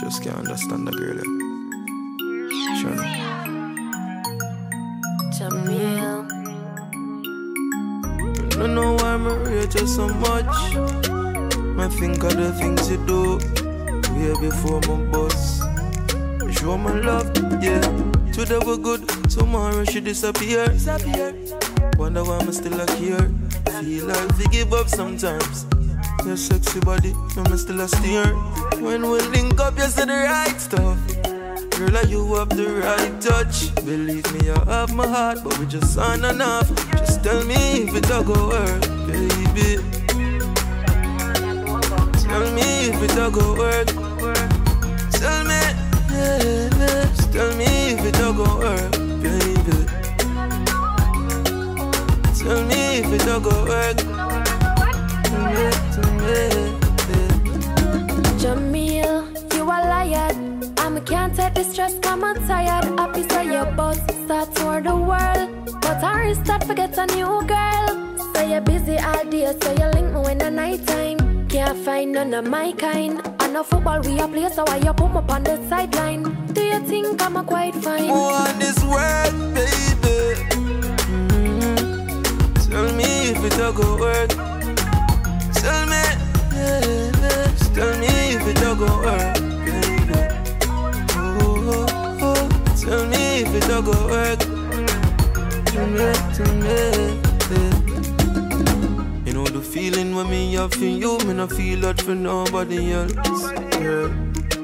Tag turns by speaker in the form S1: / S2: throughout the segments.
S1: Just can't understand the girl. Sure.
S2: Jahmiel.
S1: I don't know why I rate you so much. I think of the things you do. Way before my boss. Show my love, yeah. Today we're good, tomorrow she disappear. disappear. Wonder why I'm still here. Feel like we give up sometimes. Your sexy body, I'm still a steer. When we link up, you say the right stuff. Girl, like you have the right touch. Believe me, I have my heart, but we just aren't enough. Just tell me if it don't go work, baby. Tell me if it don't go work. Tell me, just tell me if it don't go work, baby. Tell me if it don't go work.
S2: The stress, come I'm tired. Happy say your boss start toward the world. But I start forget a new girl. Say you're busy all day, so you link me when the night time. Can't find none of my kind. I know football we are play, so why you put me on the sideline? Do you think I'm a quite fine?
S1: More on this world, baby. Mm-hmm. Tell me if it don't go work. Tell me, yeah, just tell me if it don't go work, Tell me if it don't go work. Tell me, tell me. You know the feeling when me have for you, me not feel that for nobody else. Yeah.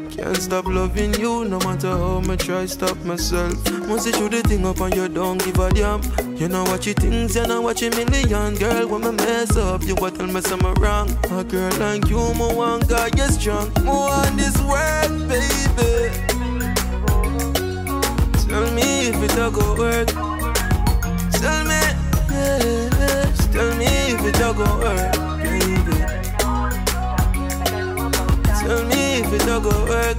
S1: Can't stop loving you, no matter how much I stop myself. Must you the thing up and you don't give a damn. You know what you things, you know what you million. Girl, when I mess up, you what tell me something wrong. A girl like you, my one God, you strong. More on this world, baby. Tell me if it don't go work. Tell me, yeah, tell me if it don't go work, baby. Tell me if it don't go work.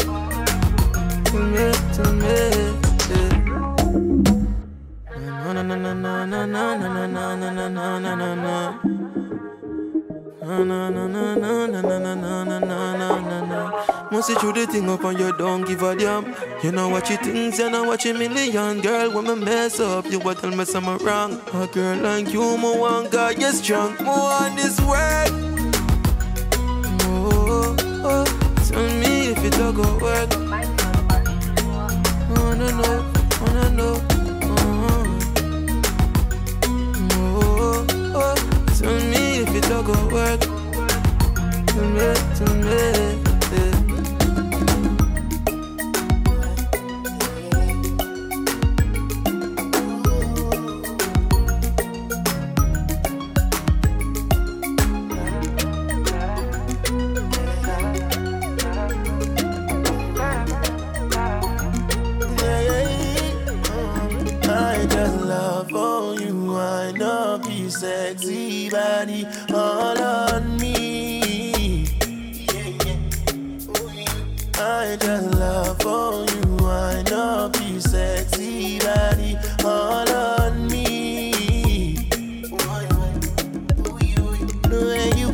S1: Tell me, tell me. Na na na na na na na na na na na na na na. Na na na na na na na na na na na na. Once you chew the thing up and you don't give a damn. You know what you things, you know what you million. Girl, when me mess up, you will tell me something wrong. A girl like you, me want guy. you strong. Me want this world. Oh, oh, tell me if it don't go work. I wanna know, wanna know. Oh. no go work. To me, to me.
S3: Your sexy body all on me. The you you.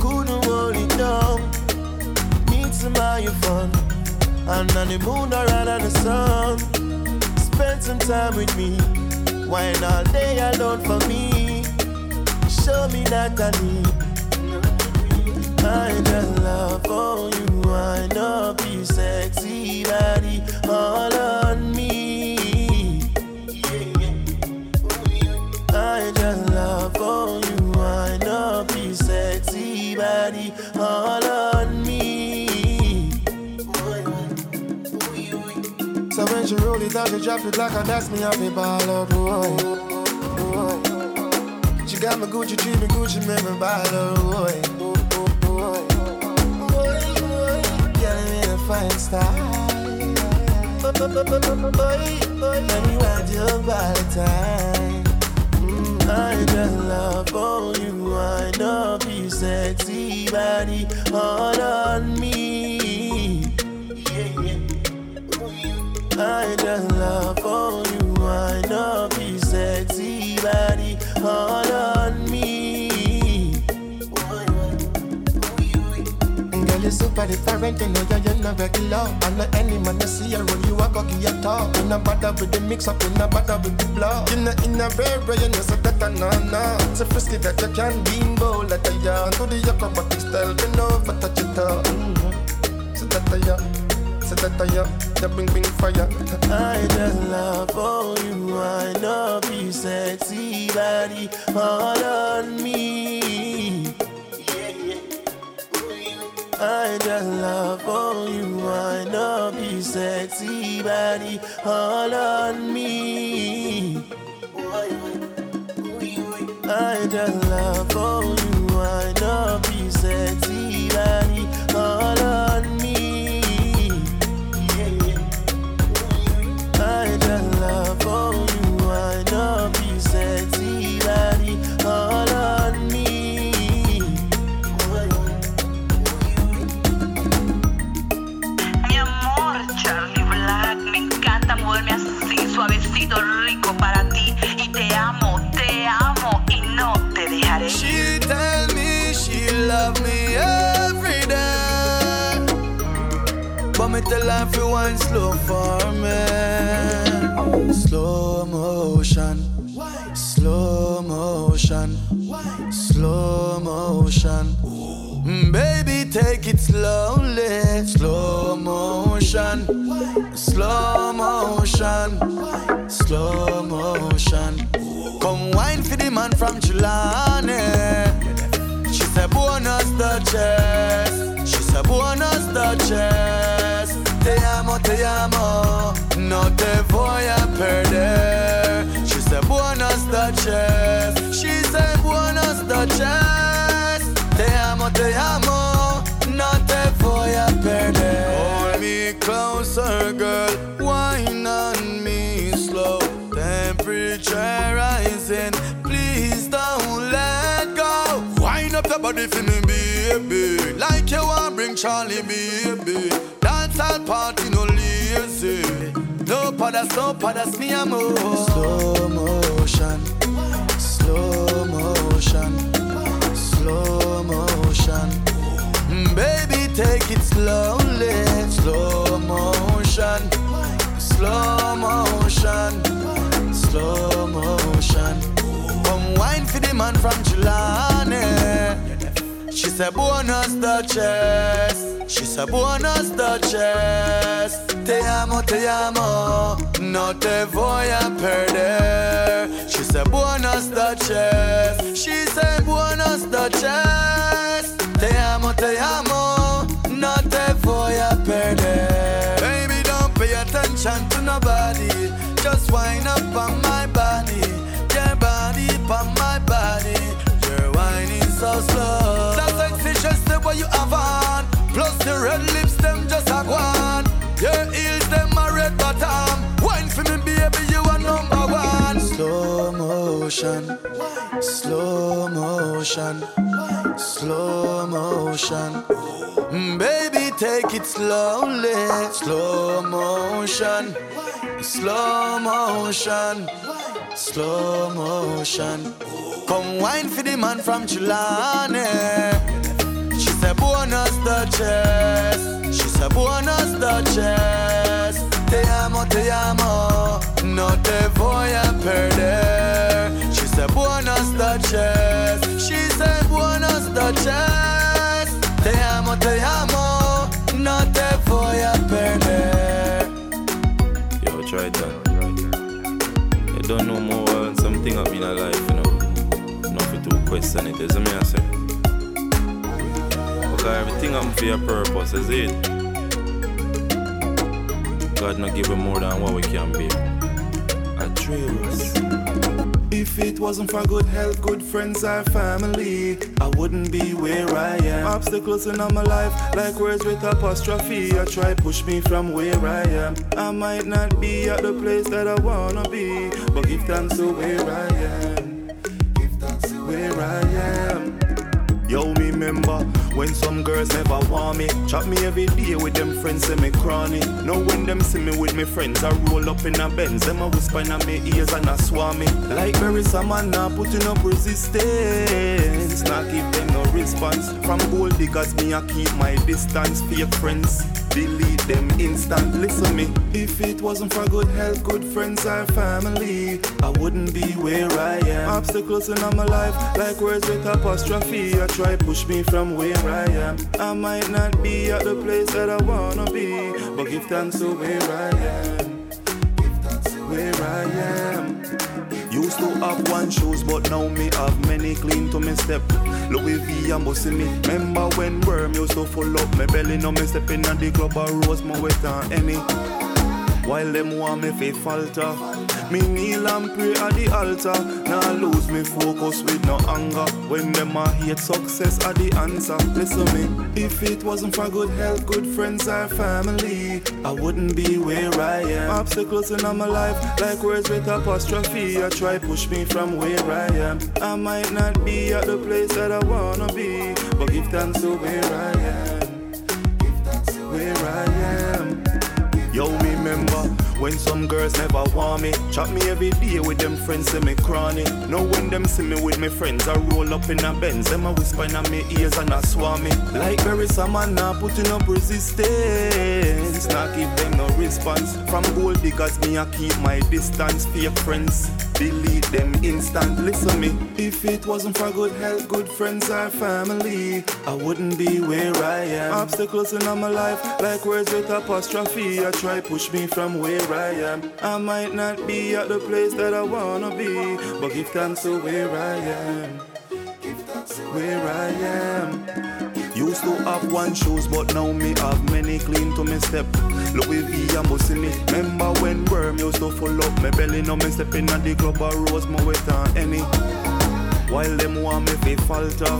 S3: Couldn't hold it down. Need some of your fun. On the moon or under the sun Spend some time with me Wine all day alone for me Show me that I need know sexy body all on me I just love for you I know be sexy body all on me So when she roll it out, she drop it like a dance me off the ball out, boy. She got me Gucci, treat me Gucci, make me ball boy. boy. Fine style. Boy, let me ride you the time. Mm, I just love for you, I know be sexy body all on me. I just love for you. I know be sexy body all on me. For different, you know you're, you're not regular. I'm not any man, you see you run, you a cocky your talk. You not bother with the mix up, you not bother with the blow. You not in a rare, you know, so that I know, no. So frisky that you can't be bold, like a yarn. To the acrobatic style, you know, for touch it up. Mm-hmm. So that I am, so that I am, you bring, bring fire. I just love all you, I know you sexy body all on me. I just love all you, I know you sexy body all on me. I just
S4: tell her wine slow for me. Slow motion, slow motion, slow motion. Mm, Baby, take it slowly, slow motion, slow motion, slow motion. Come wine for the man from Chilane. She said, Buenos Duchess. Temperature rising. Please don't let go. Wind up your body for me, baby. Like you want bring Charlie, baby. Dance all party, no lazy. No padas, no padas, me amo. Slow motion, slow motion, slow motion. Mm, Baby, take it slowly, slow motion, slow motion, slow motion. Come wine for the man from Chilane. She said, Buenos Duchess. She said, Buenos Duchess. Te amo, te amo. No te voy a perder. She said, Buenos Duchess. She said, Buenos Duchess. Te amo, te amo. No te voy a perder. Baby, don't pay attention to nobody. Just wind up on my body. Your body on my body. Your wine is so slow. That sexy just the way you have on. Plus the red lips, them just motion, slow motion, slow motion. Mm, Baby, take it slowly, slow motion, slow motion, slow motion. Come wine for the man from Chilane. She said, Buenos Duchess. She said, Buenos Duchess. Te amo, te amo. No te voy a perder.
S5: Try that. Don't know more than something in your life, you know. Nothing to question it, is me I say. Because everything I'm for your purpose, is it? God not give me more than what we can be. I trust.
S6: If it wasn't for good health, good friends, or family, I wouldn't be where I am. Obstacles in my life, like words with apostrophe, I try push me from where I am. I might not be at the place that I wanna be, but give thanks to where I am. Give thanks to where I am. Yo, me remember when some girls never want me. Chat me every day with them friends, say me cranny. Now when them see me with me friends, I roll up in a Benz. Them a whisper in my ears and I me. Like a man now putting up resistance. Not give them no response. From gold diggers, me I keep my distance. Fake friends, delete them instant. Listen me, if it wasn't for good health, good friends or family, I wouldn't be where I am. Obstacles in my life, like words with apostrophe, I try push me from where I am. I might not be at the place that I wanna be, but give thanks to where I am. Give thanks Where I am. Used to have one shoes, but now me have many clean to me step. Louis V and bossy me. Remember when worm used to full up my belly? Now me stepping at the club, I rose my wet and any. While them want me fi falter Me kneel and pray at the altar. Now lose me focus with no anger. When them a hate success at the answer. Listen me If it wasn't for good health, good friends or family I wouldn't be where I am. Obstacles in my life Like words with apostrophe I try push me from where I am. I might not be at the place that I wanna be But give thanks to where I am. Where I am. Yo, remember when some girls never want me. Chat me every day with them friends, say me cranny. Now when them see me with me friends, I roll up in a Benz. Them a whisper in my ears and I swarm me. Like berry salmon, now putting up resistance. Not give them no response. From gold diggers, me I keep my distance. Fake friends, delete them instant. Listen me, if it wasn't for good health, good friends or family, I wouldn't be where I am. Obstacles in my life, like words with apostrophe, I try push me from where I am. I might not be at the place that I wanna be, but give thanks to where I am. Where I am. Used to have one shoes, but now me have many clean to me step. Louis V and bossy me. Remember when worm used to full up my belly? Now me stepping at the club, I rose my wet and any. While them want me fi falter.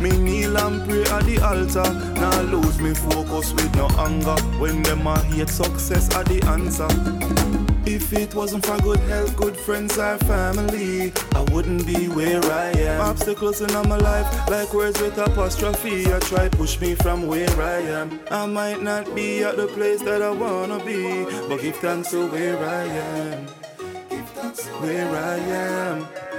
S6: Me kneel and pray at the altar. Now lose me focus with no anger. When them a hate success at the answer. If it wasn't for good health, good friends or family I wouldn't be where I am. Obstacles in my life, like words with apostrophe I try push me from where I am. I might not be at the place that I wanna be But give thanks to where I am. Where I am